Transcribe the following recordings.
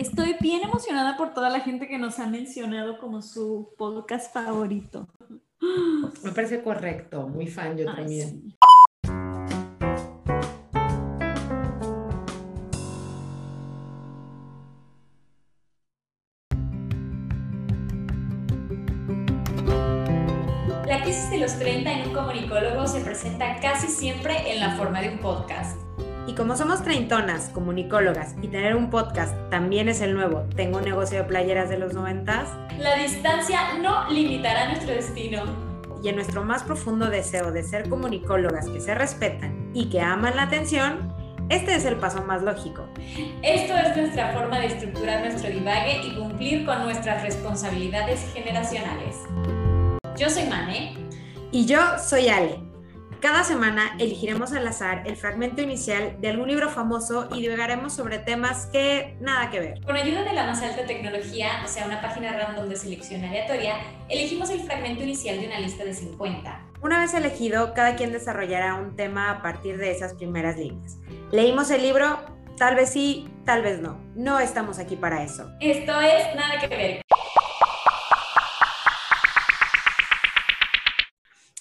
Estoy bien emocionada por toda la gente que nos ha mencionado como su podcast favorito. Me parece correcto, muy fan yo Ay, también. sí. La crisis de los 30 en un comunicólogo se presenta casi siempre en la forma de un podcast. Y como somos treintonas, comunicólogas, y tener un podcast también es el nuevo, tengo un negocio de playeras de los noventas, La distancia no limitará nuestro destino. y en nuestro más profundo deseo de ser comunicólogas que se respetan y que aman la atención, este es el paso más lógico. Esto es nuestra forma de estructurar nuestro divague y cumplir con nuestras responsabilidades generacionales. Yo soy Mane. Y yo soy Ale. Cada semana elegiremos al azar el fragmento inicial de algún libro famoso y divagaremos sobre temas que nada que ver. Con ayuda de la más alta tecnología, o sea, una página random de selección aleatoria, elegimos el fragmento inicial de una lista de 50. Una vez elegido, cada quien desarrollará un tema a partir de esas primeras líneas. ¿Leímos el libro? Tal vez sí, tal vez no. No estamos aquí para eso. Esto es Nada que ver.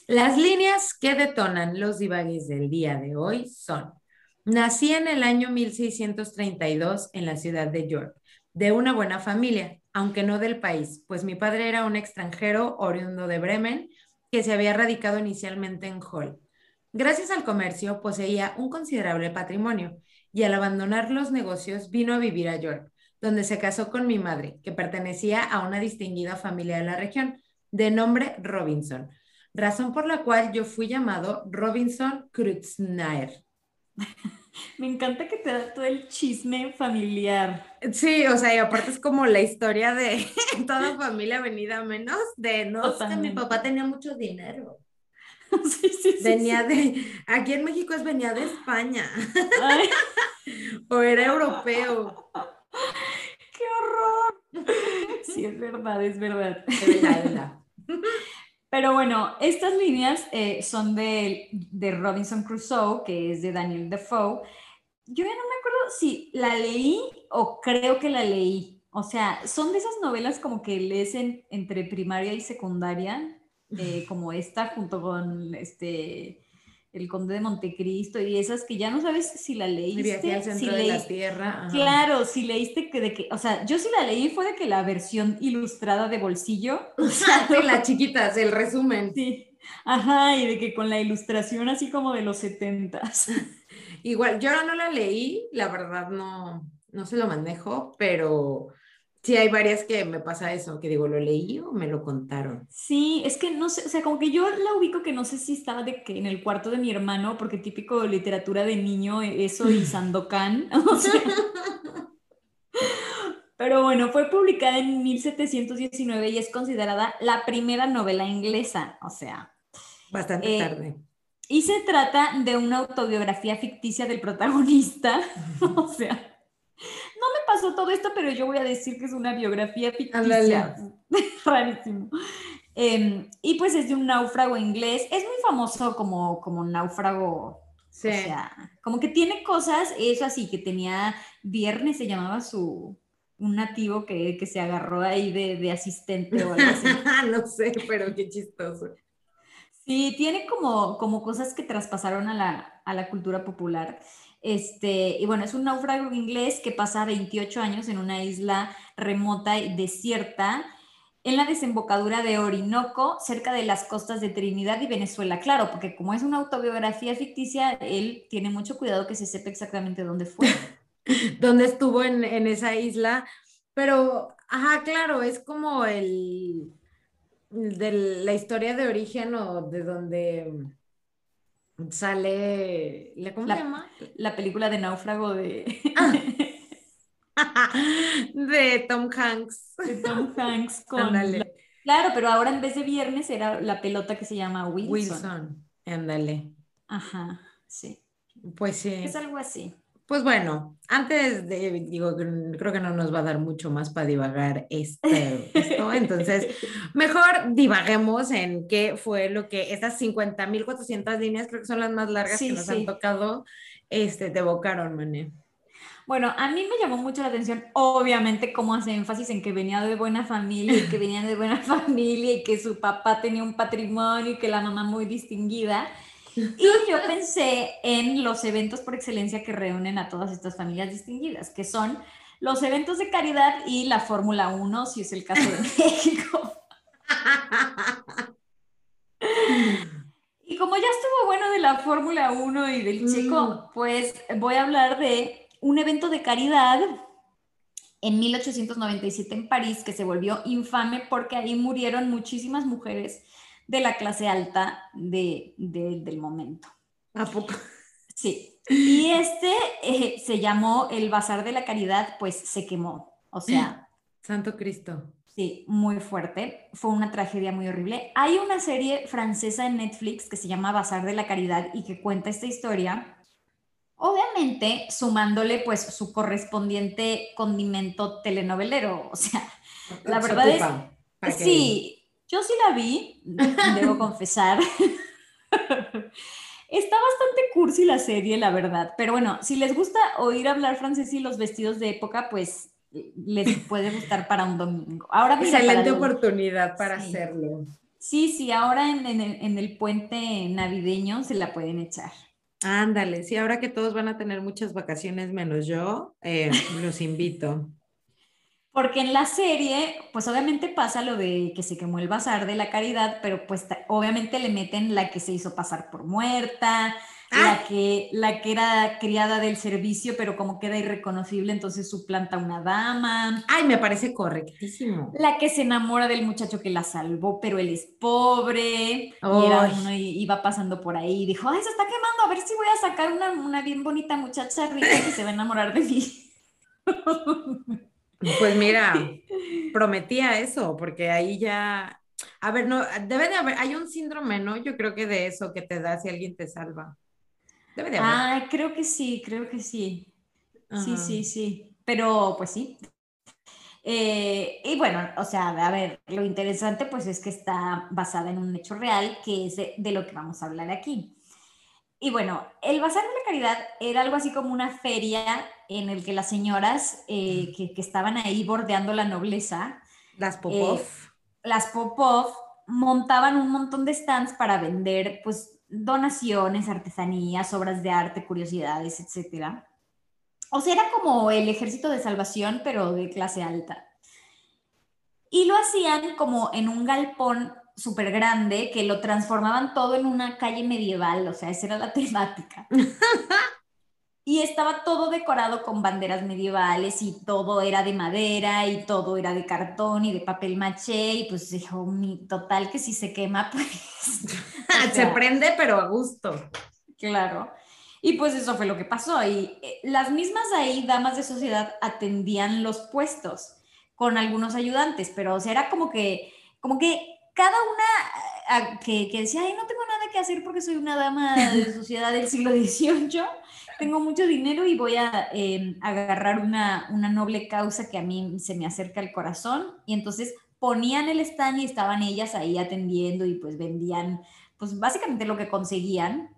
Las líneas que detonan los divagues del día de hoy son, nací en el año 1632 en la ciudad de York, de una buena familia, aunque no del país, pues mi padre era un extranjero oriundo de Bremen que se había radicado inicialmente en Hull. Gracias al comercio poseía un considerable patrimonio y al abandonar los negocios vino a vivir a York, donde se casó con mi madre, que pertenecía a una distinguida familia de la región, de nombre Robinson razón por la cual yo fui llamado Robinson Kreuznach. Me encanta que te da todo el chisme familiar. Sí, o sea, y aparte es como la historia de toda familia venida menos de no, es que mi papá tenía mucho dinero. Sí, sí, sí, Venía de, aquí en México es venía de España Ay, o era europeo. ¡Qué horror! Sí, es verdad, es verdad. De verdad, de verdad. Pero bueno, estas líneas eh, son de, de Robinson Crusoe, que es de Daniel Defoe. Yo ya no me acuerdo si la leí o creo que la leí. O sea, son de esas novelas como que lees en- entre primaria y secundaria, eh, como esta junto con este El Conde de Montecristo y esas que ya no sabes si la leíste. Al si de la tierra. ajá. Claro, si leíste que de que, o sea, yo sí la leí fue de que la versión ilustrada de bolsillo, o sea, Sí, las chiquitas, el resumen. Sí, ajá, y de que con la ilustración así como de los setentas. Igual, yo no la leí, la verdad no, no se lo manejo, pero sí hay varias que me pasa eso, que digo, ¿lo leí o me lo contaron? Sí, es que no sé, o sea, como que yo la ubico que no sé si estaba de que en el cuarto de mi hermano, porque típico literatura de niño, e, eso y Sandokan, o sea, pero bueno, fue publicada en 1719 y es considerada la primera novela inglesa, o sea, Bastante Eh, tarde. y se trata de una autobiografía ficticia del protagonista, o sea, no me pasó todo esto, pero yo voy a decir que es una biografía ficticia. Rarísimo. Em, y pues es de un náufrago inglés. Es muy famoso como, como náufrago. Sí. O sea, como que tiene cosas, eso así, que tenía viernes, se llamaba su, un nativo que, que se agarró ahí de, de asistente o algo así. no sé, pero qué chistoso. Sí, tiene como, como cosas que traspasaron a la, a la cultura popular. Este, y bueno, es un náufrago inglés que pasa 28 años en una isla remota y desierta en la desembocadura de Orinoco, cerca de las costas de Trinidad y Venezuela. Claro, porque como es una autobiografía ficticia, él tiene mucho cuidado que se sepa exactamente dónde fue. ¿Dónde estuvo en, en esa isla? Pero, ajá, claro, es como el de la historia de origen o de donde sale, ¿la- ¿cómo La- se llama? La película de náufrago de, de Tom Hanks. de Tom Hanks con... Claro, pero ahora en vez de viernes era la pelota que se llama Wilson. Wilson, ándale. Ajá, sí. Pues sí. Es algo así. Pues bueno, antes de, digo, creo que no nos va a dar mucho más para divagar este, esto, entonces mejor divaguemos en qué fue lo que estas 50.400 líneas, creo que son las más largas Sí, que nos sí. han tocado, este, te evocaron, Mané. Bueno, a mí me llamó mucho la atención, obviamente, cómo hace énfasis en que venía de buena familia y que venía de buena familia y que su papá tenía un patrimonio y que la mamá muy distinguida. Y yo pensé en los eventos por excelencia que reúnen a todas estas familias distinguidas, que son los eventos de caridad y la Fórmula 1, si es el caso de México. Y como ya estuvo bueno de la Fórmula 1 y del chico, Mm. pues voy a hablar de un evento de caridad en 1897 en París que se volvió infame porque ahí murieron muchísimas mujeres de la clase alta de- de- del momento. ¿A poco? Sí. Y este eh, se llamó el Bazar de la Caridad, pues se quemó. O sea, Santo Cristo. Sí, muy fuerte. Fue una tragedia muy horrible. Hay una serie francesa en Netflix que se llama Bazar de la Caridad y que cuenta esta historia. Obviamente, sumándole pues su correspondiente condimento telenovelero. O sea, La Se verdad es- sí, yo sí la vi, debo confesar. Está bastante cursi la serie, la verdad. Pero bueno, si les gusta oír hablar francés y los vestidos de época, pues les puede gustar para un domingo. Ahora mira, Excelente oportunidad para Sí. hacerlo. Sí, sí, ahora en, en el, en el puente navideño se la pueden echar. Ándale, sí, ahora que todos van a tener muchas vacaciones menos yo, eh, los invito. Porque en la serie, pues obviamente pasa lo de que se quemó el bazar de la caridad, pero pues obviamente le meten la que se hizo pasar por muerta, Ah. la que, la que era criada del servicio, pero como queda irreconocible, entonces suplanta a una dama. Ay, me parece correctísimo. La que se enamora del muchacho que la salvó, pero él es pobre. Y era uno y iba pasando por ahí y dijo, ay, se está quemando, a ver si voy a sacar una, una bien bonita muchacha rica que se va a enamorar de mí. Pues mira, prometía eso, porque ahí ya, a ver, no, debe de haber, hay un síndrome, ¿no? Yo creo que de eso que te da si alguien te salva. Debe de haber. Ah, creo que sí, creo que sí. Sí, sí, sí. Pero pues sí. Eh, y bueno, o sea, a ver, lo interesante pues es que está basada en un hecho real, que es de, de lo que vamos a hablar aquí. Y bueno, el Bazar de la Caridad era algo así como una feria en el que las señoras eh, que, que estaban ahí bordeando la nobleza, Las Popov. las Popov, montaban un montón de stands para vender pues donaciones, artesanías, obras de arte, curiosidades, etcétera. O sea, era como el ejército de salvación, pero de clase alta. Y lo hacían como en un galpón súper grande que lo transformaban todo en una calle medieval, o sea, esa era la temática. Y estaba todo decorado con banderas medievales y todo era de madera y todo era de cartón y de papel maché y pues dijo, mi total que si se quema, pues... o Se prende, pero a gusto. Claro. Y pues eso fue lo que pasó. Y eh, las mismas ahí, damas de sociedad, atendían los puestos con algunos ayudantes, pero o sea, era como que, como que cada una ah, que, que decía, ay, no tengo que hacer porque soy una dama de sociedad del siglo XVIII, tengo mucho dinero y voy a eh, agarrar una, una noble causa que a mí se me acerca al corazón. Y entonces ponían el stand y estaban ellas ahí atendiendo y pues vendían, pues básicamente lo que conseguían.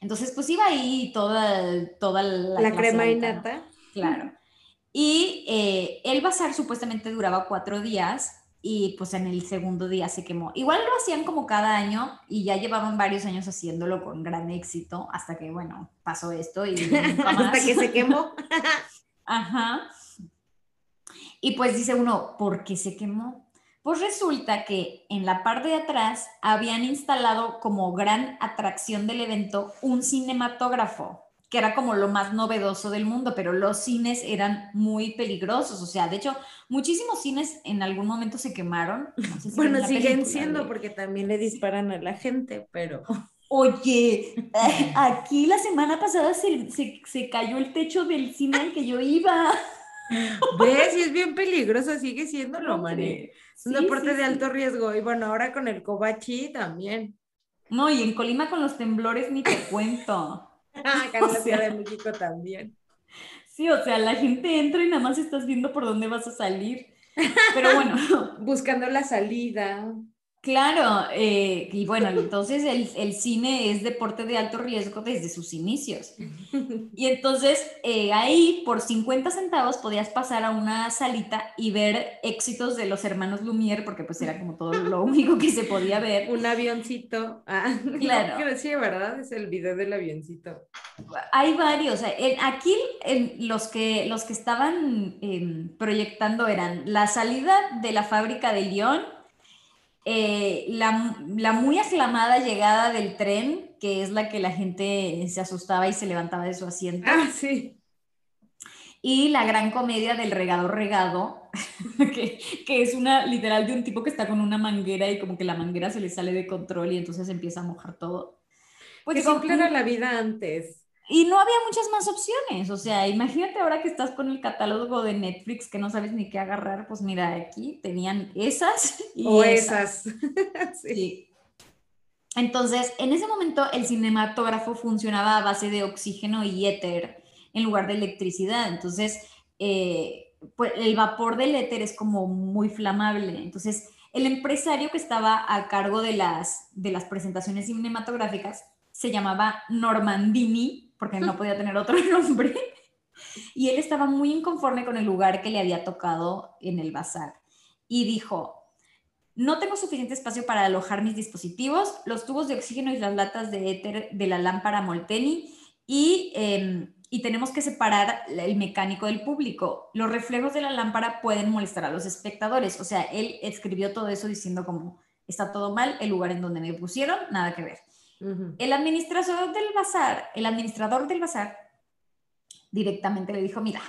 Entonces, pues iba ahí toda, toda la, crema y nata. Claro. Y eh, el bazar supuestamente duraba cuatro días y pues en el segundo día se quemó. Igual lo hacían como cada año y ya llevaban varios años haciéndolo con gran éxito hasta que, bueno, pasó esto y nunca más. Hasta que se quemó. Ajá. Y pues dice uno, ¿por qué se quemó? Pues resulta que en la parte de atrás habían instalado como gran atracción del evento un cinematógrafo, que era como lo más novedoso del mundo, pero los cines eran muy peligrosos. O sea, de hecho, muchísimos cines en algún momento se quemaron. No sé si Bueno, siguen siendo de- porque también le disparan a la gente, pero Oye, aquí la semana pasada se, se- se cayó el techo del cine al que yo iba. ves, y es bien peligroso, sigue siendo lo Mari. Es un sí, deporte sí, de sí. alto riesgo. Y bueno, ahora con el Kobachi también. No, y en Colima con los temblores ni te cuento. Acá en la Ciudad de México también. Sí, o sea, la gente entra y nada más estás viendo por dónde vas a salir. Pero bueno, Buscando la salida. Claro, eh, y bueno, entonces el, el, cine es deporte de alto riesgo desde sus inicios. Y entonces eh, ahí por 50 centavos podías pasar a una salita y ver éxitos de los hermanos Lumière, porque pues era como todo lo único que se podía ver. Un avioncito. Ah, claro. No, sí, ¿verdad? Es el video del avioncito. Hay varios. aquí los, que, los que estaban em, proyectando eran la salida de la fábrica de Lyon eh, la, muy aclamada llegada del tren, que es la que la gente se asustaba y se levantaba de su asiento. Ah, sí. Y la gran comedia del regado regado, que, es una literal de un tipo que está con una manguera y como que la manguera se le sale de control y entonces empieza a mojar todo. Pues que era la vida antes. Y no había muchas más opciones, o sea, imagínate ahora que estás con el catálogo de Netflix que no sabes ni qué agarrar, pues mira, aquí tenían esas y o esas. sí. Entonces, en ese momento el cinematógrafo funcionaba a base de oxígeno y éter en lugar de electricidad, entonces eh, pues el vapor del éter es como muy flamable, entonces el empresario que estaba a cargo de las, de las presentaciones cinematográficas se llamaba Normandini porque no podía tener otro nombre. Y él estaba muy inconforme con el lugar que le había tocado en el bazar. Y dijo, no tengo suficiente espacio para alojar mis dispositivos, los tubos de oxígeno y las latas de éter de la lámpara Molteni y, em, y tenemos que separar el mecánico del público. Los reflejos de la lámpara pueden molestar a los espectadores. O sea, él escribió todo eso diciendo como, está todo mal, el lugar en donde me pusieron, nada que ver. El administrador del bazar, el administrador del bazar, directamente le dijo, mira,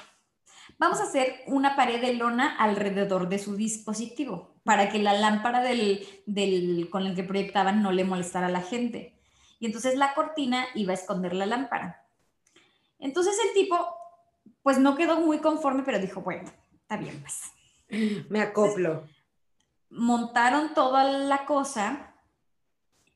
vamos a hacer una pared de lona alrededor de su dispositivo para que la lámpara del, del, con el que proyectaban no le molestara a la gente. Y entonces la cortina iba a esconder la lámpara. Entonces el tipo, pues no quedó muy conforme, pero dijo, bueno, está bien, pues. Me acoplo. montaron toda la cosa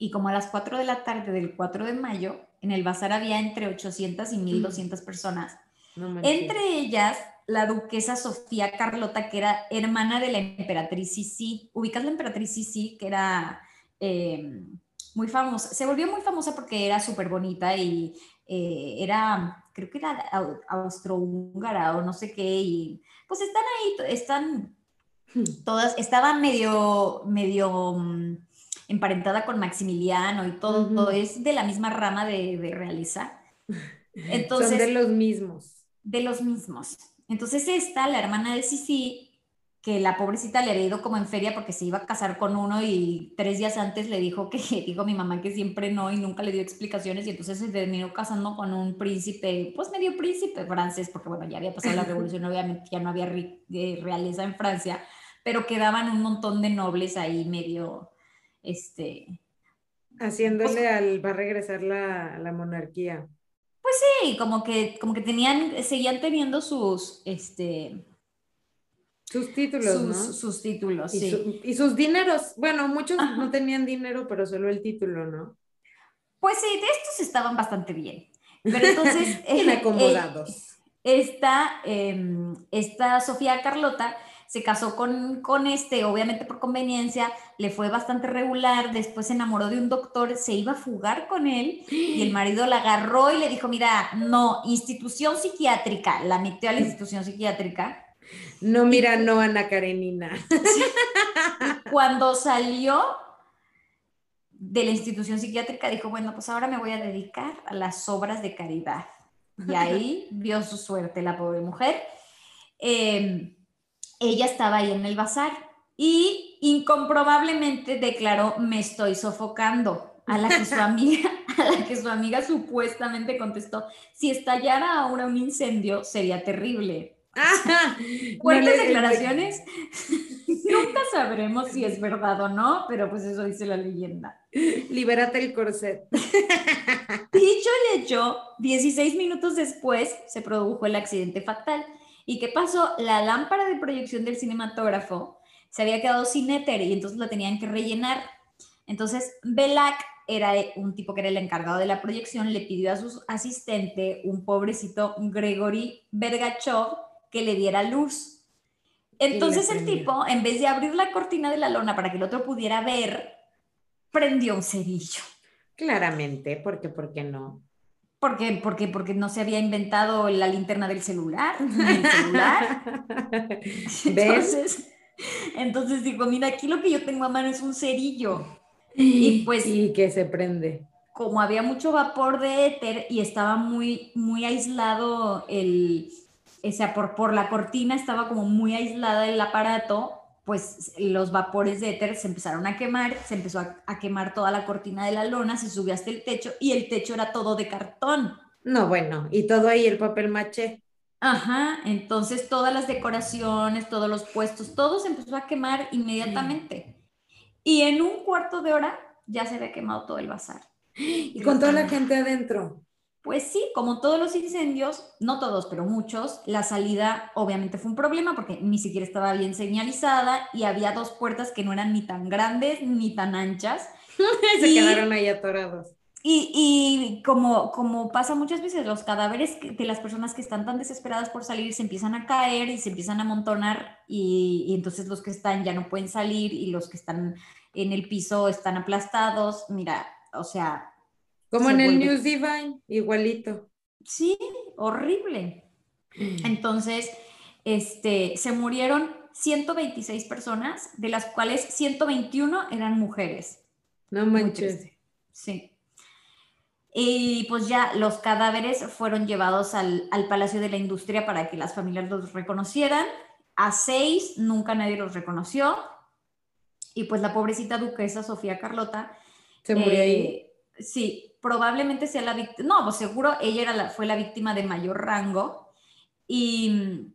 y como a las 4 de la tarde del 4 de mayo, en el bazar había entre 800 y 1200 personas. entre ellas, la duquesa Sofía Carlota, que era hermana de la emperatriz Sisi. ¿Ubicas la emperatriz Sisi? Que era eh, muy famosa. Se volvió muy famosa porque era súper bonita y eh, era, creo que era austrohúngara o no sé qué. Y pues están ahí, están todas, estaban medio, medio mm, emparentada con Maximiliano y todo, es de la misma rama de, de realeza. Entonces, Son de los mismos. De los mismos. Entonces esta, la hermana de Sisi, que la pobrecita le había ido como en feria porque se iba a casar con uno y tres días antes le dijo que, dijo mi mamá que siempre no y nunca le dio explicaciones y entonces se terminó casando con un príncipe, pues medio príncipe francés, porque bueno, ya había pasado la revolución, obviamente ya no había eh, realeza en Francia, pero quedaban un montón de nobles ahí medio, este... Haciéndole pues al, va a regresar la, la, monarquía. Pues sí, como que, como que tenían, seguían teniendo sus, este... Sus títulos, sus, ¿no? Sus títulos, y sí. y sus dineros. Bueno, muchos no tenían dinero, pero solo el título, ¿no? Pues sí, de estos estaban bastante bien. Pero entonces... acomodados. Eh, esta, em, esta Sofía Carlota se casó con, con este, obviamente por conveniencia, le fue bastante regular, después se enamoró de un doctor, se iba a fugar con él y el marido la agarró y le dijo, mira, no, institución psiquiátrica, la metió a la institución psiquiátrica. No, mira, no, Ana Karenina. Cuando salió de la institución psiquiátrica, dijo, bueno, pues ahora me voy a dedicar a las obras de caridad. Y ahí vio su suerte la pobre mujer. Eh, ella estaba ahí en el bazar y incomprobablemente declaró, me estoy sofocando. A la que su amiga, a la que su amiga supuestamente contestó, si estallara ahora un incendio sería terrible. Fuertes declaraciones. Nunca sabremos si es verdad o no, pero pues eso dice la leyenda. Libérate el corset. Dicho y hecho, 16 minutos después se produjo el accidente fatal. ¿Y qué pasó? La lámpara de proyección del cinematógrafo se había quedado sin éter y entonces la tenían que rellenar. Entonces, Belak era un tipo que era el encargado de la proyección, le pidió a su asistente, un pobrecito Gregory Bergachov, que le diera luz. Entonces el tipo, en vez de abrir la cortina de la lona para que el otro pudiera ver, prendió un cerillo. Claramente, porque, ¿por qué no? ¿Por qué? Porque, porque no se había inventado la linterna del celular. ¿Ves? Entonces, entonces digo, mira, aquí lo que yo tengo a mano es un cerillo. Y pues Y que se prende. como había mucho vapor de éter y estaba muy, muy aislado el, o sea, por, por la cortina estaba como muy aislada el aparato, pues los vapores de éter se empezaron a quemar, se empezó a, a quemar toda la cortina de la lona, se subió hasta el techo y el techo era todo de cartón. No, bueno, y todo ahí el papel maché. Ajá, entonces todas las decoraciones, todos los puestos, todo se empezó a quemar inmediatamente. Y en un cuarto de hora ya se había quemado todo el bazar. Y con toda la gente adentro. Pues sí, como todos los incendios, no todos, pero muchos, la salida obviamente fue un problema porque ni siquiera estaba bien señalizada y había dos puertas que no eran ni tan grandes ni tan anchas. se Y- quedaron ahí atorados. Y, y como, como pasa muchas veces, los cadáveres de las personas que están tan desesperadas por salir se empiezan a caer y se empiezan a amontonar y, y entonces los que están ya no pueden salir y los que están en el piso están aplastados. Mira, o sea, Como en el vuelve- News Divine, igualito. sí, horrible. Entonces, este, se murieron 126 personas, de las cuales 121 eran mujeres. No manches. Sí. Y pues ya los cadáveres fueron llevados al, al Palacio de la Industria para que las familias los reconocieran. A seis nunca nadie los reconoció. Y pues la pobrecita duquesa Sofía Carlota. Se murió ahí. eh, Sí, probablemente sea la víctima. No, pues seguro ella era la, fue la víctima de mayor rango. Y,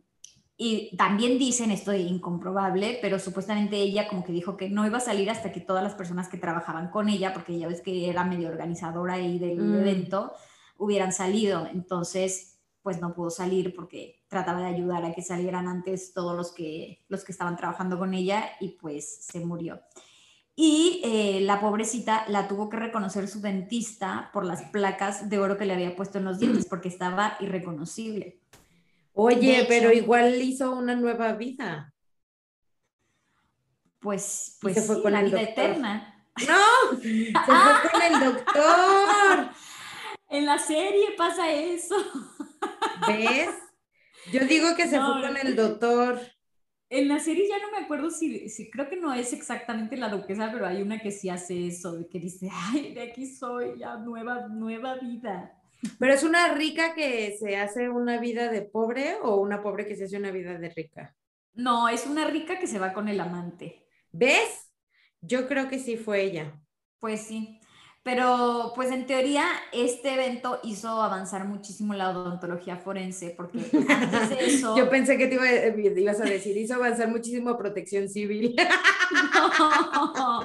y también dicen, esto es incomprobable, pero supuestamente ella como que dijo que no iba a salir hasta que todas las personas que trabajaban con ella, porque ella ves que era medio organizadora ahí del Mm. evento, hubieran salido. Entonces, pues no pudo salir porque trataba de ayudar a que salieran antes todos los que, los que estaban trabajando con ella y pues se murió. Y eh, la pobrecita la tuvo que reconocer su dentista por las placas de oro que le había puesto en los dientes porque estaba irreconocible. Oye, pero igual hizo una nueva vida. Pues, pues se fue sí, con la el vida doctor. eterna. ¡No! Se fue con el doctor. En la serie pasa eso. ¿Ves? Yo digo que se No, fue con el doctor. En la serie ya no me acuerdo si, si creo que no es exactamente la duquesa, pero hay una que sí hace eso, que dice, ay, de aquí soy, ya nueva, nueva vida. Pero es una rica que se hace una vida de pobre o una pobre que se hace una vida de rica. No, es una rica que se va con el amante. ¿Ves? Yo creo que sí fue ella. Pues sí. Pero, pues en teoría, este evento hizo avanzar muchísimo la odontología forense, porque antes de eso. Yo pensé que te iba- eh, ibas a decir, hizo avanzar muchísimo protección civil. No,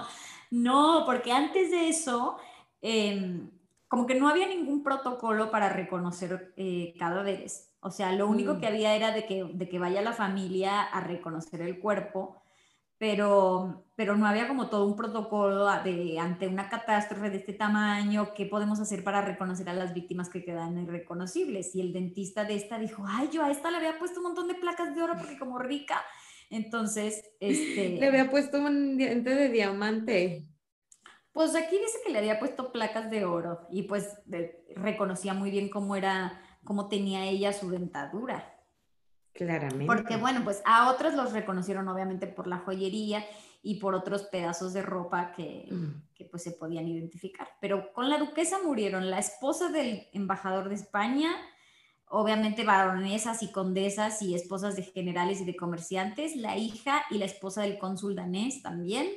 no, porque antes de eso, em, como que no había ningún protocolo para reconocer eh, cadáveres. O sea, lo único Mm. que había era de que, de que vaya la familia a reconocer el cuerpo, pero, pero no había como todo un protocolo de ante una catástrofe de este tamaño, qué podemos hacer para reconocer a las víctimas que quedan irreconocibles. Y el dentista de esta dijo, ay, yo a esta le había puesto un montón de placas de oro porque como rica. Entonces, este... Le había puesto un diente de diamante. Pues aquí dice que le había puesto placas de oro y pues de- reconocía muy bien cómo era, cómo tenía ella su dentadura. Claramente. Porque bueno, pues a otros los reconocieron obviamente por la joyería y por otros pedazos de ropa que, Mm. que pues se podían identificar. Pero con la duquesa murieron la esposa del embajador de España, obviamente baronesas y condesas y esposas de generales y de comerciantes, la hija y la esposa del cónsul danés también.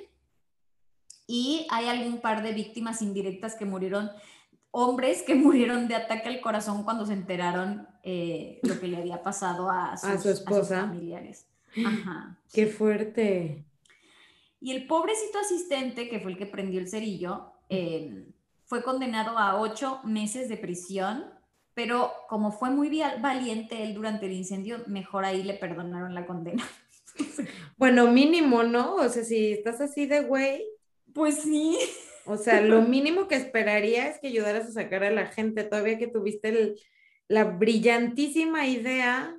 Y hay algún par de víctimas indirectas que murieron, hombres que murieron de ataque al corazón cuando se enteraron eh, lo que le había pasado a, sus, su esposa. familiares. Ajá. Qué fuerte. Y el pobrecito asistente, que fue el que prendió el cerillo, eh, fue condenado a ocho meses de prisión, pero como fue muy valiente él durante el incendio, mejor ahí le perdonaron la condena. Bueno, mínimo, ¿no? O sea, si estás así de güey, Pues sí. O sea, lo mínimo que esperaría es que ayudaras a sacar a la gente, todavía que tuviste el- la brillantísima idea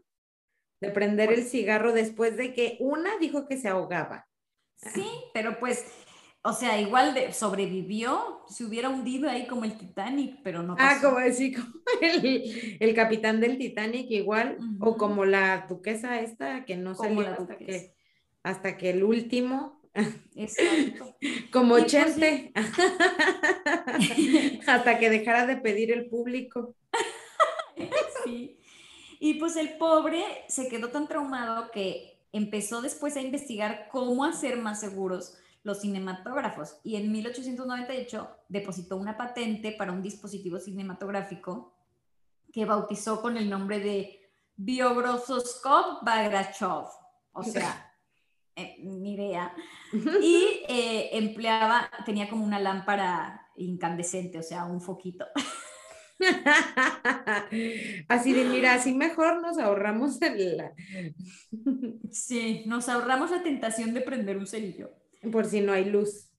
De prender el cigarro después de que una dijo que se ahogaba. Sí, pero pues, o sea, igual de, sobrevivió, se hubiera hundido ahí como el Titanic, pero no Ah, como decir, como el, el capitán del Titanic igual, o como la duquesa esta que no Como salió hasta que, hasta que el último, Exacto. como pues Chente, hasta que dejara de pedir el público. Sí. Y pues el pobre se quedó tan traumado que empezó después a investigar cómo hacer más seguros los cinematógrafos y en 1898 depositó una patente para un dispositivo cinematográfico que bautizó con el nombre de Biogroscope Bagrachov, o sea, eh, ni idea, y eh, empleaba, tenía como una lámpara incandescente, o sea, un foquito. Así de, mira, así mejor nos ahorramos la- Sí, nos ahorramos la tentación de prender un cerillo. por si no hay luz.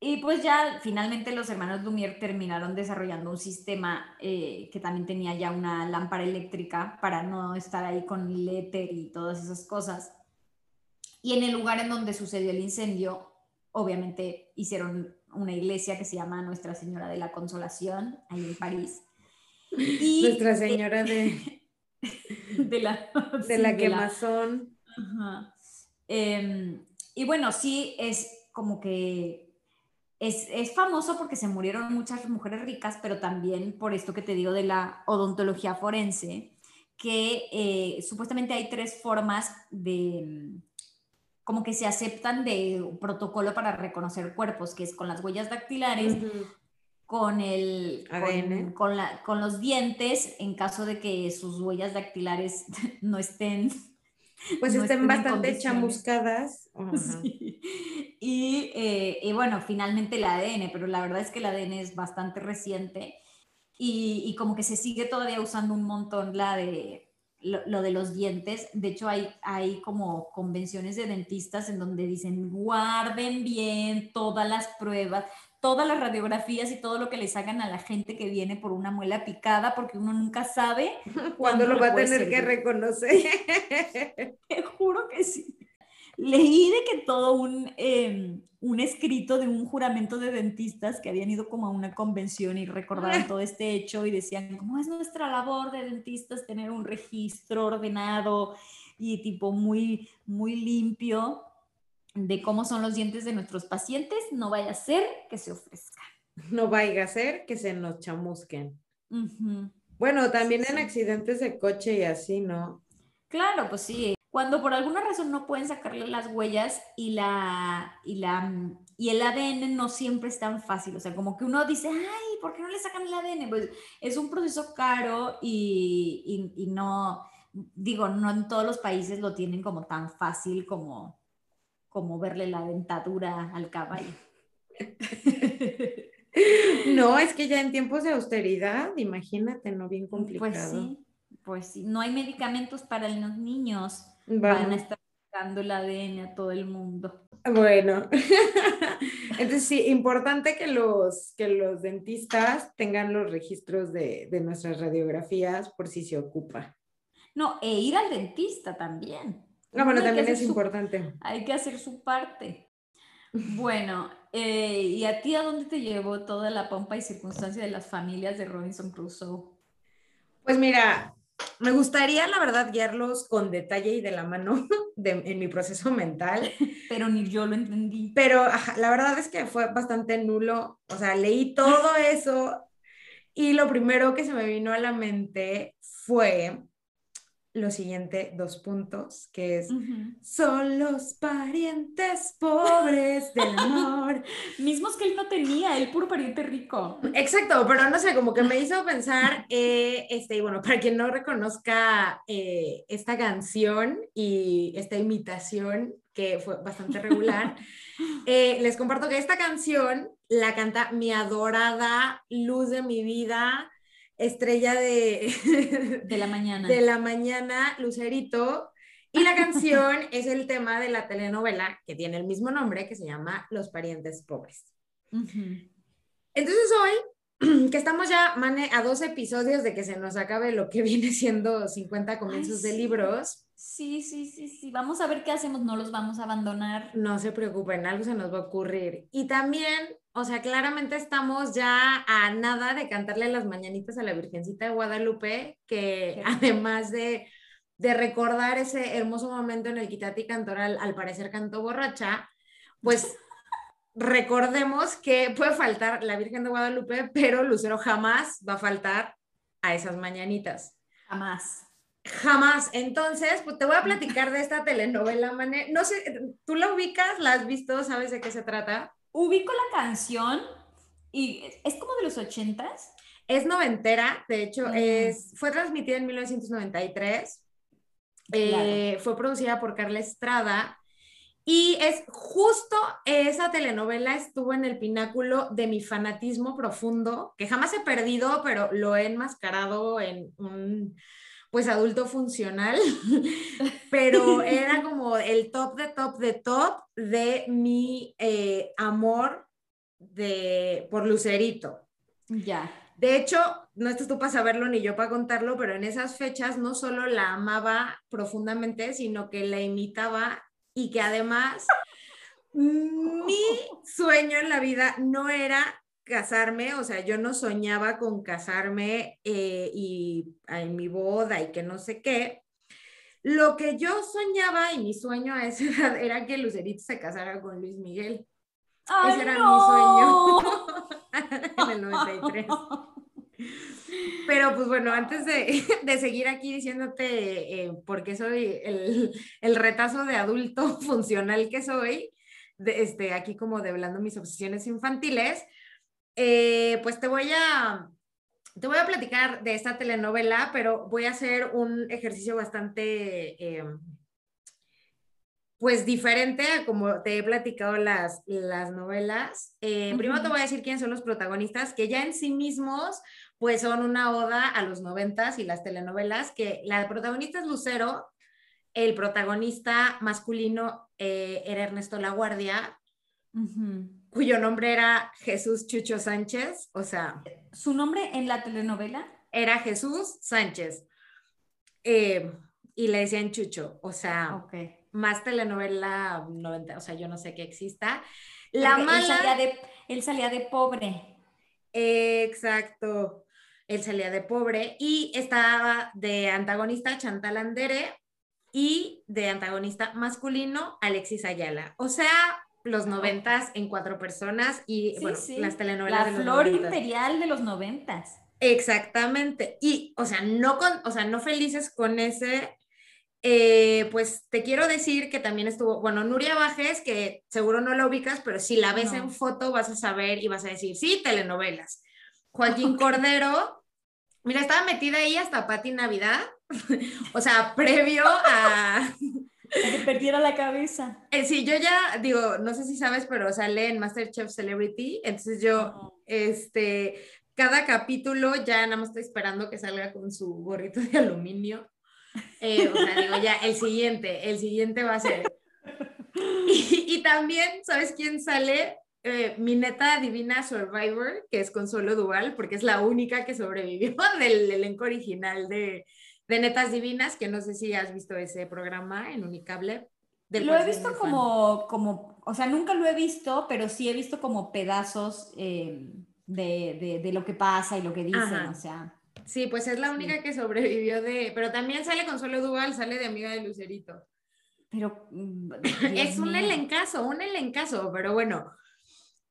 Y pues ya finalmente los hermanos Lumière terminaron desarrollando un sistema eh, que también tenía ya una lámpara eléctrica para no estar ahí con el éter y todas esas cosas. Y en el lugar en donde sucedió el incendio, obviamente hicieron una iglesia que se llama Nuestra Señora de la Consolación, ahí en París. Y, Nuestra Señora de, de la, de sí, la quemazón. Em, y bueno, sí es como que es, es famoso porque se murieron muchas mujeres ricas, pero también por esto que te digo de la odontología forense, que eh, supuestamente hay tres formas de, como que se aceptan de un protocolo para reconocer cuerpos, que es con las huellas dactilares, con el ADN. con la- con los dientes en caso de que sus huellas dactilares no estén Pues no estén bastante chamuscadas. Ajá. Sí. Y, eh, y bueno, finalmente el ADN, pero la verdad es que el ADN es bastante reciente y, y como que se sigue todavía usando un montón la de lo, lo de los dientes. De hecho, hay, hay como convenciones de dentistas en donde dicen guarden bien todas las pruebas, todas las radiografías y todo lo que le sacan a la gente que viene por una muela picada, porque uno nunca sabe Cuando lo va a tener que reconocer. Te juro que sí. Leí de que todo un, eh, un escrito de un juramento de dentistas que habían ido como a una convención y recordaban todo este hecho y decían, ¿cómo es nuestra labor de dentistas tener un registro ordenado y tipo muy, muy limpio de cómo son los dientes de nuestros pacientes? No vaya a ser que se ofrezca. no vaya a ser que se nos chamusquen. Bueno, también Sí, en sí. accidentes de coche y así, ¿no? Claro, pues sí. Cuando por alguna razón no pueden sacarle las huellas y la y la mm, y el ADN no siempre es tan fácil, o sea, como que uno dice, ay, ¿por qué no le sacan el ADN? Pues es un proceso caro y, y- y no, digo, no en todos los países lo tienen como tan fácil como, como verle la dentadura al caballo. No, es que ya en tiempos de austeridad, imagínate, ¿no? Bien Pues complicado. sí, pues sí, no hay medicamentos para los niños, van a estar sacando el ADN a todo el mundo. Bueno, entonces sí, importante que los, que los dentistas tengan los registros de, de nuestras radiografías por si se ocupa. No, e ir al dentista también. Ah, bueno, también es su- importante. Hay que hacer su parte. Bueno, eh, ¿y a ti a dónde te llevó toda la pompa y circunstancia de las familias de Robinson Crusoe? Pues mira, me gustaría, la verdad, guiarlos con detalle y de la mano de- en mi proceso mental, Pero ni yo lo entendí. pero ajá, la verdad es que fue bastante nulo. O sea, leí todo eso y lo primero que se me vino a la mente fue lo siguiente, dos puntos, que es, son los parientes pobres del amor. Mismos que él no tenía, el puro pariente rico. Exacto, pero no sé, como que me hizo pensar, eh, este, y bueno, para quien no reconozca eh, esta canción y esta imitación que fue bastante regular, eh, les comparto que esta canción la canta mi adorada luz de mi vida, estrella de, De la mañana. de la mañana, Lucerito. Y la canción es el tema de la telenovela que tiene el mismo nombre, que se llama Los parientes pobres. Ujú. Entonces hoy, que estamos ya, Mane, a dos episodios de que se nos acabe lo que viene siendo 50 comienzos Ay, de libros, Sí, sí, sí, sí. Vamos a ver qué hacemos, no los vamos a abandonar. No se preocupen, algo se nos va a ocurrir. Y también, o sea, claramente estamos ya a nada de cantarle las mañanitas a la Virgencita de Guadalupe, que además de, de, recordar ese hermoso momento en el Quitati Cantoral, al parecer cantó borracha, pues recordemos que puede faltar la Virgen de Guadalupe, pero Lucero jamás va a faltar a esas mañanitas. Jamás. Jamás. Entonces, pues te voy a platicar de esta telenovela, Mané. No sé, ¿tú la ubicas? ¿La has visto? ¿Sabes de qué se trata? Ubico la canción y es como de los ochentas. Es noventera, de hecho, es, fue transmitida en 1993. Eh, fue producida por Carla Estrada y es justo esa telenovela estuvo en el pináculo de mi fanatismo profundo, que jamás he perdido, pero lo he enmascarado en un pues adulto funcional, pero era como el top de top de top de mi eh, amor de, por Lucerito. Ya. De hecho, no estás tú para saberlo ni yo para contarlo, pero en esas fechas no solo la amaba profundamente, sino que la imitaba y que además mi sueño en la vida no era casarme, o sea, yo no soñaba con casarme eh, y en mi boda y que no sé qué. Lo que yo soñaba y mi sueño a esa edad era que Lucerito se casara con Luis Miguel. Ese era mi sueño en el 93. Pero pues bueno, antes de, de seguir aquí diciéndote eh, por qué soy el, el, retazo de adulto funcional que soy, de, este, aquí como develando mis obsesiones infantiles, eh, pues te voy a, te voy a platicar de esta telenovela, pero voy a hacer un ejercicio bastante, eh, pues diferente a como te he platicado las, las novelas. Eh, primero te voy a decir quiénes son los protagonistas, que ya en sí mismos, pues son una oda a los noventas y las telenovelas, que la protagonista es Lucero, el protagonista masculino era Ernesto La Guardia cuyo nombre era Jesús Chucho Sánchez, o sea... ¿Su nombre en la telenovela? Era Jesús Sánchez. Eh, y le decían Chucho, o sea, más telenovela 90, o sea, yo no sé qué exista. La mala... Él salía, de, él salía de pobre. exacto, él salía de pobre y estaba de antagonista Chantal Andere y de antagonista masculino Alexis Ayala. O sea, los noventas en cuatro personas y bueno, las telenovelas la de los flor imperial de los noventas. Exactamente. Y, o sea, no con, o sea, no felices con ese, eh, pues te quiero decir que también estuvo, bueno, Nuria Bajes, que seguro no la ubicas, pero si la ves en foto vas a saber y vas a decir, sí, telenovelas. Joaquín Cordero, mira, estaba metida ahí hasta Pati Navidad, o sea, previo a... que perdiera la cabeza. Eh, sí, yo ya digo, no sé si sabes, pero sale en Masterchef Celebrity, entonces yo, este, cada capítulo ya nada más estoy esperando que salga con su gorrito de aluminio. Eh, o sea, digo, ya, el siguiente, el siguiente va a ser. Y, también, ¿sabes quién sale? Eh, mi neta divina Survivor, que es Consuelo Duval, porque es la única que sobrevivió del elenco original de, de Netas Divinas, que no sé si has visto ese programa en Unicable. lo he visto como, como, o sea, nunca lo he visto, pero sí he visto como pedazos eh, de, de, lo que pasa y lo que dicen, o sea. Sí, pues es la única que sobrevivió de, pero también sale Consuelo Duval, sale de amiga de Lucerito. Pero mm, es un elencazo, un elencazo, pero bueno,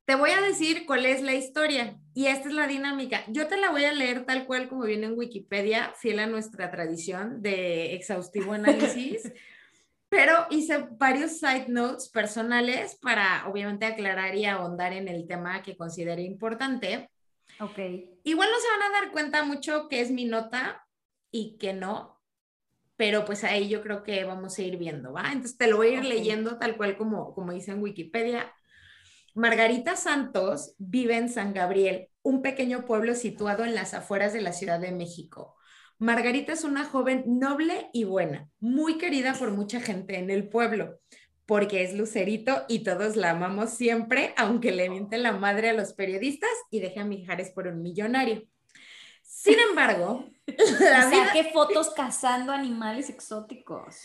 te voy a decir cuál es la historia y esta es la dinámica. Yo te la voy a leer tal cual como viene en Wikipedia, fiel a nuestra tradición de exhaustivo análisis, pero hice varios side notes personales para obviamente aclarar y ahondar en el tema que considero importante. Ok. Igual no se van a dar cuenta mucho que es mi nota y que no, pero pues ahí yo creo que vamos a ir viendo, ¿va? Entonces te lo voy a ir leyendo tal cual como, como dice en Wikipedia Margarita Santos vive en San Gabriel, un pequeño pueblo situado en las afueras de la Ciudad de México. Margarita es una joven noble y buena, muy querida por mucha gente en el pueblo, porque es lucerito y todos la amamos siempre, aunque le miente la madre a los periodistas y deje a Mijares por un millonario. Sin embargo, la. ¿qué fotos cazando animales exóticos?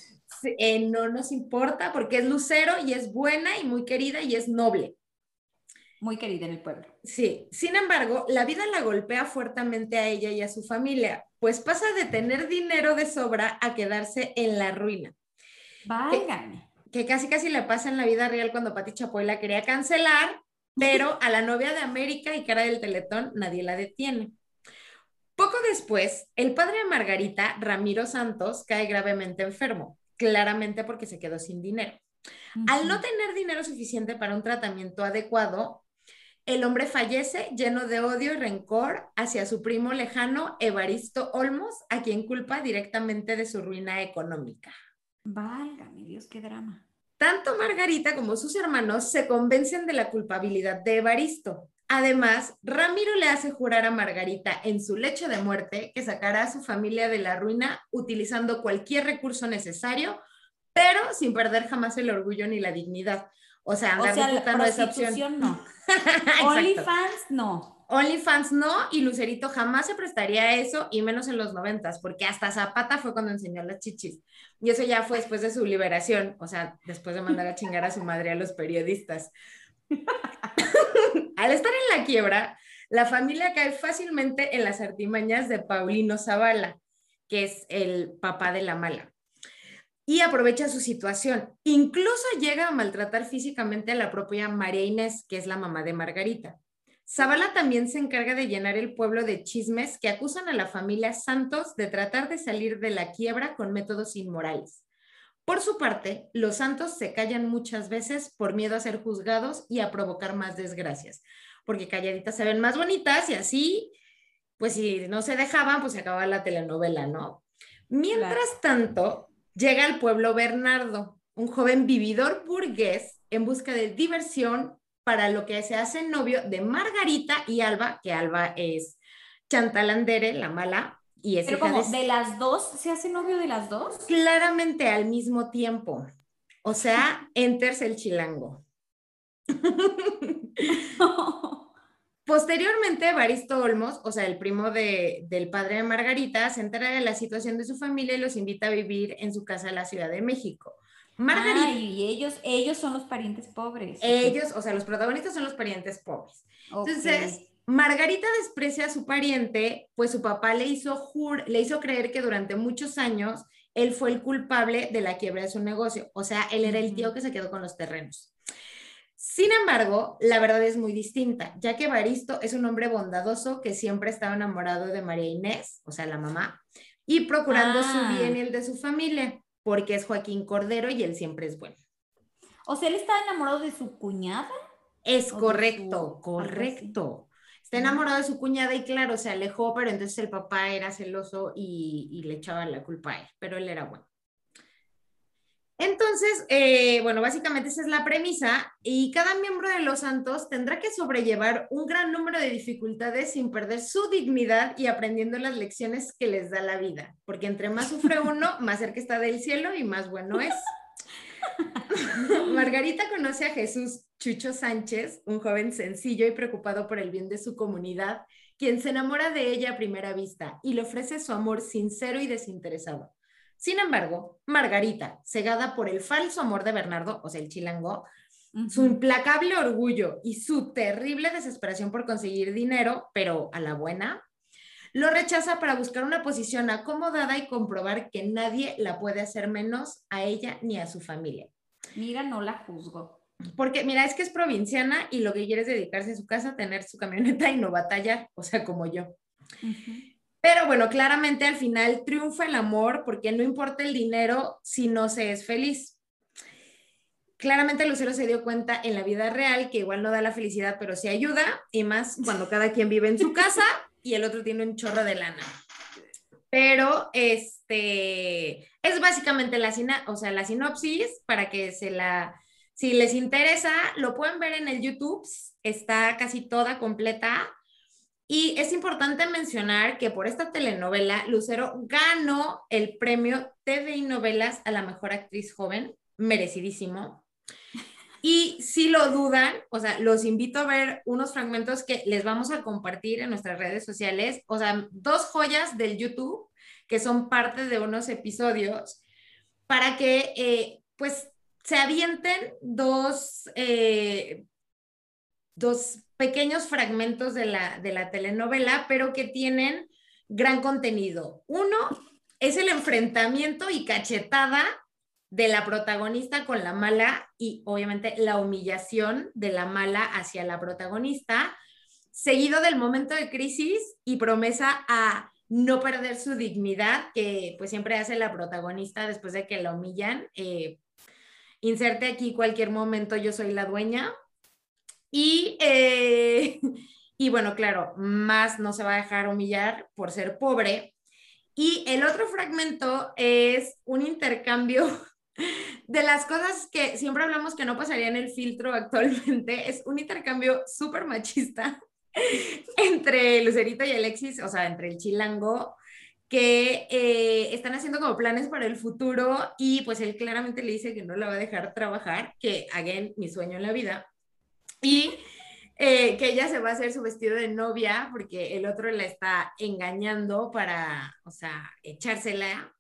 Eh, no nos importa porque es lucero y es buena y muy querida y es noble. Muy querida en el pueblo. Sí, sin embargo, la vida la golpea fuertemente a ella y a su familia, pues pasa de tener dinero de sobra a quedarse en la ruina. Válgame. Que, casi casi le pasa en la vida real cuando Pati Chapoy la quería cancelar, pero a la novia de América y cara del Teletón nadie la detiene. Poco después, el padre de Margarita, Ramiro Santos, cae gravemente enfermo claramente porque se quedó sin dinero. Al no tener dinero suficiente para un tratamiento adecuado, el hombre fallece lleno de odio y rencor hacia su primo lejano Evaristo Olmos, a quien culpa directamente de su ruina económica. Válgame Dios, qué drama. Tanto Margarita como sus hermanos se convencen de la culpabilidad de Evaristo. Además, Ramiro le hace jurar a Margarita en su lecho de muerte que sacará a su familia de la ruina utilizando cualquier recurso necesario, pero sin perder jamás el orgullo ni la dignidad. O sea, andar o sea, no es opción. no. OnlyFans no. OnlyFans no, y Lucerito jamás se prestaría a eso, y menos en los noventas, porque hasta Zapata fue cuando enseñó las chichis. Y eso ya fue después de su liberación, o sea, después de mandar a chingar a su madre a los periodistas. Al estar en la quiebra, la familia cae fácilmente en las artimañas de Paulino Zavala, que es el papá de la mala, y aprovecha su situación. Incluso llega a maltratar físicamente a la propia María Inés, que es la mamá de Margarita. Zavala también se encarga de llenar el pueblo de chismes que acusan a la familia Santos de tratar de salir de la quiebra con métodos inmorales. Por su parte, los santos se callan muchas veces por miedo a ser juzgados y a provocar más desgracias, porque calladitas se ven más bonitas y así, pues si no se dejaban, pues se acababa la telenovela, ¿no? Mientras tanto, llega al pueblo Bernardo, un joven vividor burgués en busca de diversión para lo que se hace novio de Margarita y Alba, que Alba es Chantalandere, la mala, y Pero como de... las dos, ¿se hace novio de las dos? Claramente al mismo tiempo. O sea, enters el chilango. Posteriormente, Baristo Olmos, o sea, el primo de, del padre de Margarita, se entera de la situación de su familia y los invita a vivir en su casa en la Ciudad de México. Margarita. y ellos, ellos son los parientes pobres. Ellos, o sea, los protagonistas son los parientes pobres. Entonces, Margarita desprecia a su pariente, pues su papá le hizo, le hizo creer que durante muchos años él fue el culpable de la quiebra de su negocio. O sea, él era el tío que se quedó con los terrenos. Sin embargo, la verdad es muy distinta, ya que Baristo es un hombre bondadoso que siempre estaba enamorado de María Inés, o sea, la mamá, y procurando su ah. bien y el de su familia, porque es Joaquín Cordero y él siempre es bueno. O sea, él estaba enamorado de su cuñada. Es correcto, correcto está enamorado de su cuñada y claro, se alejó, pero entonces el papá era celoso y, le echaba la culpa a él, pero él era bueno. Entonces, eh, bueno, básicamente esa es la premisa y cada miembro de los santos tendrá que sobrellevar un gran número de dificultades sin perder su dignidad y aprendiendo las lecciones que les da la vida, porque entre más sufre uno, más cerca está del cielo y más bueno es. Margarita conoce a Jesús Chucho Sánchez, un joven sencillo y preocupado por el bien de su comunidad, quien se enamora de ella a primera vista y le ofrece su amor sincero y desinteresado. Sin embargo, Margarita, cegada por el falso amor de Bernardo, o sea, el chilango, su implacable orgullo y su terrible desesperación por conseguir dinero, pero a la buena, lo rechaza para buscar una posición acomodada y comprobar que nadie la puede hacer menos a ella ni a su familia. Mira, no la juzgo. Porque, mira, es que es provinciana y lo que quiere es dedicarse a su casa, tener su camioneta y no batallar, o sea, como yo. Pero bueno, claramente al final triunfa el amor porque no importa el dinero si no se es feliz. Claramente Lucero se dio cuenta en la vida real que igual no da la felicidad, pero sí ayuda, y más cuando cada quien vive en su casa y el otro tiene un chorro de lana. Pero este es básicamente la, o sea, la sinopsis para que se la, si les interesa, lo pueden ver en el YouTube, está casi toda completa. Y es importante mencionar que por esta telenovela, Lucero ganó el premio TV y Novelas a la mejor actriz joven, merecidísimo. Y si lo dudan, o sea, los invito a ver unos fragmentos que les vamos a compartir en nuestras redes sociales, o sea, dos joyas del YouTube que son parte de unos episodios para que, eh, pues, se avienten dos, eh, dos pequeños fragmentos de la, de la telenovela, pero que tienen gran contenido. Uno es el enfrentamiento y cachetada de la protagonista con la mala y obviamente la humillación de la mala hacia la protagonista, seguido del momento de crisis y promesa a no perder su dignidad, que pues siempre hace la protagonista después de que la humillan. Eh, inserte aquí cualquier momento, yo soy la dueña. Y, eh, y bueno, claro, más no se va a dejar humillar por ser pobre. Y el otro fragmento es un intercambio de las cosas que siempre hablamos que no pasaría en el filtro actualmente. Es un intercambio súper machista entre Lucerito y Alexis, o sea, entre el chilango, que eh, están haciendo como planes para el futuro y pues él claramente le dice que no la va a dejar trabajar, que, again, mi sueño en la vida, y eh, que ella se va a hacer su vestido de novia porque el otro la está engañando para, o sea, echársela,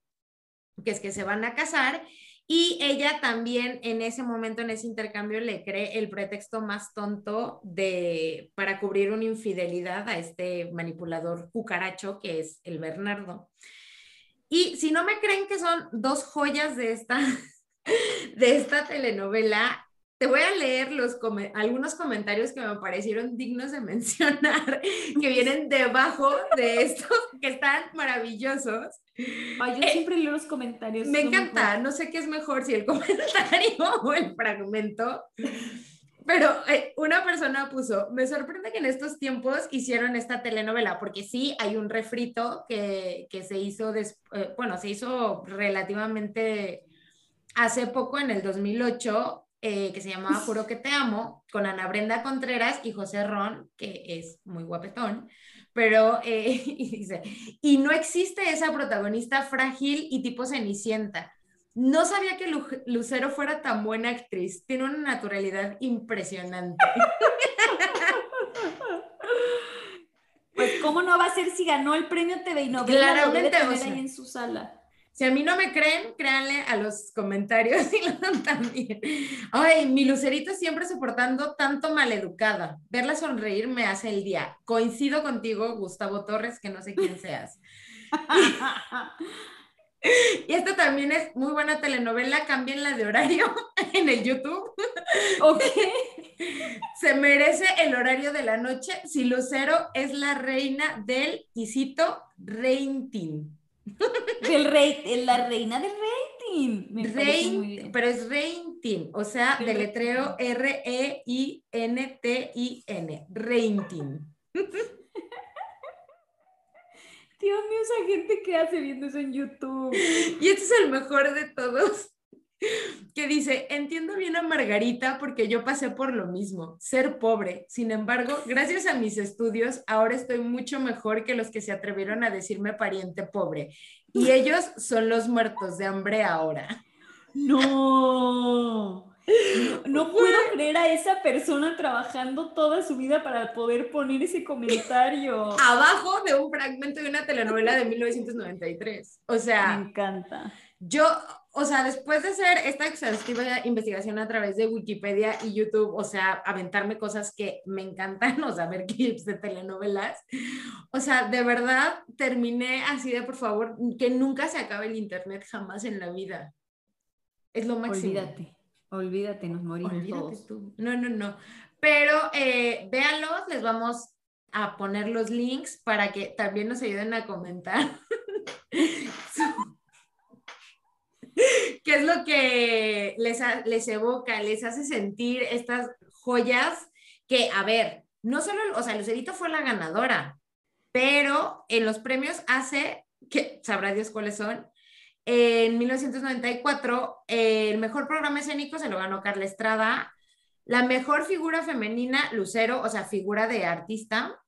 que es que se van a casar y ella también en ese momento, en ese intercambio, le cree el pretexto más tonto de, para cubrir una infidelidad a este manipulador cucaracho que es el Bernardo. Y si no me creen que son dos joyas de esta, de esta telenovela, te voy a leer los algunos comentarios que me parecieron dignos de mencionar, que vienen debajo de estos, que están maravillosos. Ay, yo siempre leo los comentarios. Me encanta, no sé qué es mejor, si el comentario o el fragmento. Pero eh, una persona puso, me sorprende que en estos tiempos hicieron esta telenovela, porque sí hay un refrito que, que se hizo, eh, bueno, se hizo relativamente hace poco, en el 2008, eh, que se llamaba Juro que te amo, con Ana Brenda Contreras y José Ron, que es muy guapetón, pero eh, y dice, y no existe esa protagonista frágil y tipo cenicienta. No sabía que Lucero fuera tan buena actriz, tiene una naturalidad impresionante. Pues, ¿cómo no va a ser si ganó el premio TV y novela? Claramente, ahí en su sala. Si a mí no me creen, créanle a los comentarios y lo también. Ay, mi lucerito siempre soportando tanto maleducada. Verla sonreír me hace el día. Coincido contigo, Gustavo Torres, que no sé quién seas. y esta también es muy buena telenovela, la de horario en el YouTube. Ok. Se merece el horario de la noche si Lucero es la reina del, y cito, rey, la reina del rating. Me pero es rating, o sea, deletreo R-E-I-N-T-I-N. Rating. Dios mío, esa gente que hace viendo eso en YouTube. Y este es el mejor de todos que dice, entiendo bien a Margarita porque yo pasé por lo mismo, ser pobre. Sin embargo, gracias a mis estudios, ahora estoy mucho mejor que los que se atrevieron a decirme pariente pobre. Y ellos son los muertos de hambre ahora. No. No, puedo creer a esa persona trabajando toda su vida para poder poner ese comentario. Abajo de un fragmento de una telenovela de 1993. O sea. Me encanta. Yo, o sea, después de hacer esta exhaustiva investigación a través de Wikipedia y YouTube, o sea, aventarme cosas que me encantan, o sea, ver clips de telenovelas, o sea, de verdad terminé así de, por favor, que nunca se acabe el Internet jamás en la vida. Es lo máximo. Olvídate, olvídate, nos morimos todos. No, no, no. Pero eh, véanlos, les vamos a poner los links para que también nos ayuden a comentar qué es lo que les, les evoca, les hace sentir estas joyas que, a ver, no solo, o sea, Lucerito fue la ganadora, pero en los premios hace, que sabrá Dios cuáles son, en 1994, el mejor programa escénico se lo ganó Carla Estrada, la mejor figura femenina, Lucero, o sea, figura de artista,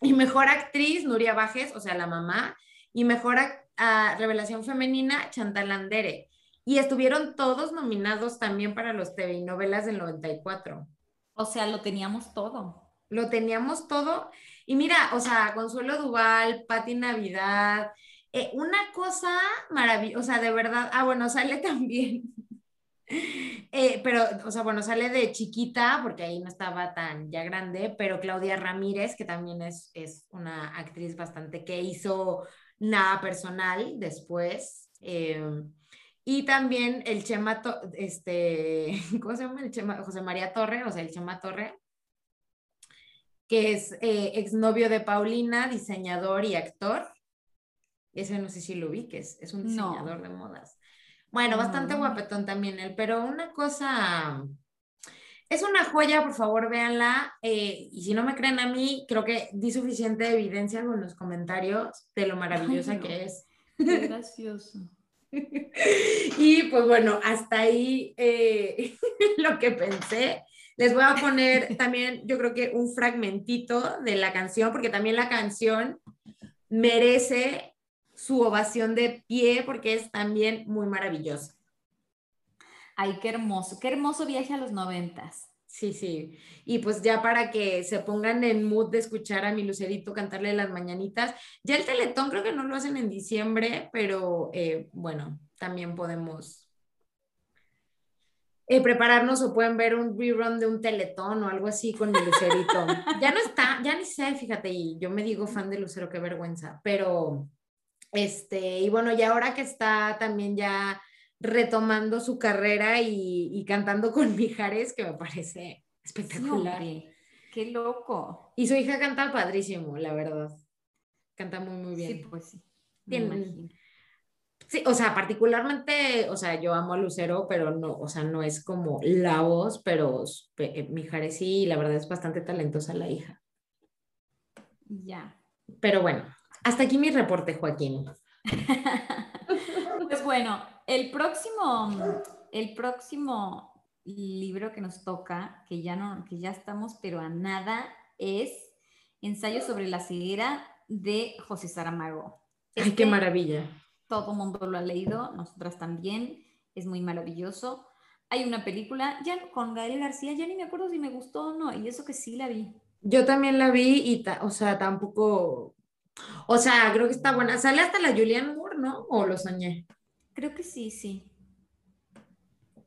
y mejor actriz, Nuria Bajes, o sea, la mamá, y mejor a revelación femenina, Chantal Andere. Y estuvieron todos nominados también para los TV novelas del 94. O sea, lo teníamos todo. Lo teníamos todo. Y mira, o sea, Consuelo Duval, Patti Navidad, eh, una cosa maravillosa, o sea, de verdad, ah, bueno, sale también. Eh, pero, o sea, bueno, sale de chiquita, porque ahí no estaba tan ya grande, pero Claudia Ramírez, que también es, es una actriz bastante que hizo nada personal después. Eh, y también el Chema, este, ¿cómo se llama? El Chema, José María Torre, o sea, el Chema Torre, que es eh, exnovio de Paulina, diseñador y actor. Ese no sé si lo vi, que es, es un diseñador de modas. Bueno, bastante guapetón también él, pero una cosa, es una joya, por favor, véanla. Eh, y si no me creen a mí, creo que di suficiente evidencia con los comentarios de lo maravillosa que es. Qué gracioso. y pues bueno, hasta ahí eh, lo que pensé. Les voy a poner también, yo creo que un fragmentito de la canción, porque también la canción merece su ovación de pie porque es también muy maravillosa. Ay, qué hermoso, qué hermoso viaje a los noventas. Sí, sí. Y pues ya para que se pongan en mood de escuchar a mi Lucerito cantarle las mañanitas. Ya el Teletón creo que no lo hacen en diciembre, pero eh, bueno, también podemos eh, prepararnos o pueden ver un rerun de un Teletón o algo así con mi Lucerito. ya no está, ya ni sé, fíjate, y yo me digo fan de Lucero, qué vergüenza, pero este, y bueno, y ahora que está también ya retomando su carrera y, cantando con Mijares, que me parece espectacular. qué loco. Y su hija canta padrísimo, la verdad. Canta muy, muy bien. Sí, pues sí. sí, o sea, particularmente, o sea, yo amo a Lucero, pero no, o sea, no es como la voz, pero eh, Mijares sí, la verdad es bastante talentosa la hija. Ya. Pero bueno, hasta aquí mi reporte, Joaquín. pues bueno, el próximo, el próximo libro que nos toca, que ya no, que ya estamos, pero a nada, es Ensayo sobre la ceguera de José Saramago. Ay, qué este maravilla. Todo el mundo lo ha leído, nosotras también, es muy maravilloso. Hay una película ya con Gael García, ya ni me acuerdo si me gustó o no, y eso que sí la vi. Yo también la vi y, o sea, tampoco o sea, creo que está buena. Sale hasta la Julianne Moore, ¿no? ¿O lo soñé? Creo que sí, sí.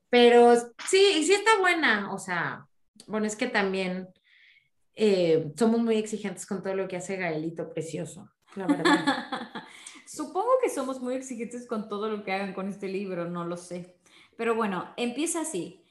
Pero sí, sí está buena. O sea, bueno, es que también eh, somos muy exigentes con todo lo que hace Gaelito Precioso, la verdad. Supongo que somos muy exigentes con todo lo que hagan con este libro, no lo sé. Pero bueno, empieza así.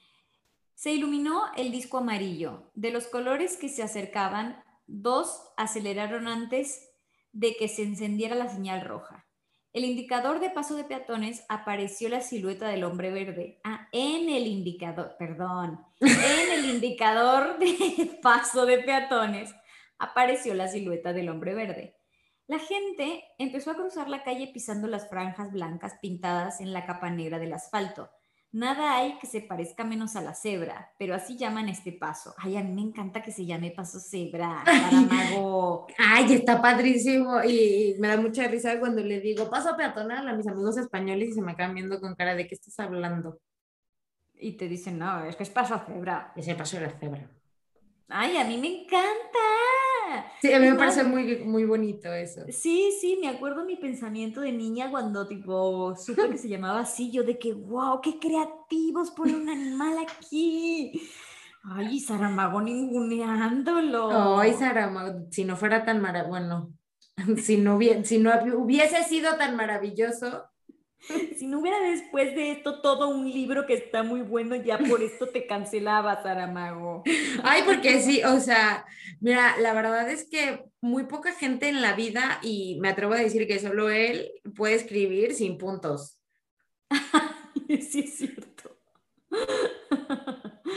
Se iluminó el disco amarillo. De los colores que se acercaban, dos aceleraron antes de que se encendiera la señal roja. El indicador de paso de peatones apareció la silueta del hombre verde. Ah, en el indicador, perdón, en el indicador de paso de peatones apareció la silueta del hombre verde. La gente empezó a cruzar la calle pisando las franjas blancas pintadas en la capa negra del asfalto. Nada hay que se parezca menos a la cebra, pero así llaman este paso. Ay, a mí me encanta que se llame paso cebra, mago. Ay, está padrísimo. Y me da mucha risa cuando le digo paso peatonal a mis amigos españoles y se me acaban viendo con cara de qué estás hablando. Y te dicen, no, es que es paso cebra. Es el paso de la cebra. Ay, a mí me encanta. Sí, a mí me parece muy, muy bonito eso. Sí, sí, me acuerdo mi pensamiento de niña cuando tipo supe que se llamaba así, yo de que, wow, qué creativos ponen un animal aquí. Ay, Saramago ninguneándolo. Ay, Saramago, si no fuera tan maravilloso, bueno, si no, si no hubiese sido tan maravilloso, Si no hubiera después de esto todo un libro que está muy bueno, ya por esto te cancelaba, Saramago. Ay, porque sí, o sea, mira, la verdad es que muy poca gente en la vida, y me atrevo a decir que solo él puede escribir sin puntos. sí, es cierto.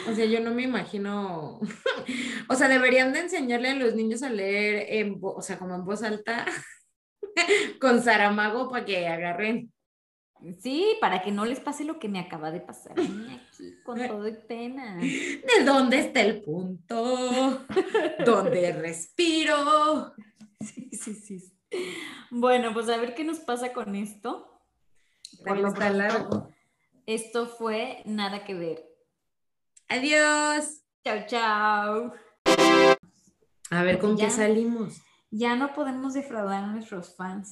O sea, yo no me imagino, o sea, deberían de enseñarle a los niños a leer, en, o sea, como en voz alta, con Saramago para que agarren Sí, para que no les pase lo que me acaba de pasar aquí con todo y pena. ¿De dónde está el punto? ¿Dónde respiro? Sí, sí, sí. Bueno, pues a ver qué nos pasa con esto. Por lo está largo. Esto fue Nada que ver. Adiós. Chao, chao. A ver, ¿con Ya. qué salimos? Ya no podemos defraudar a nuestros fans.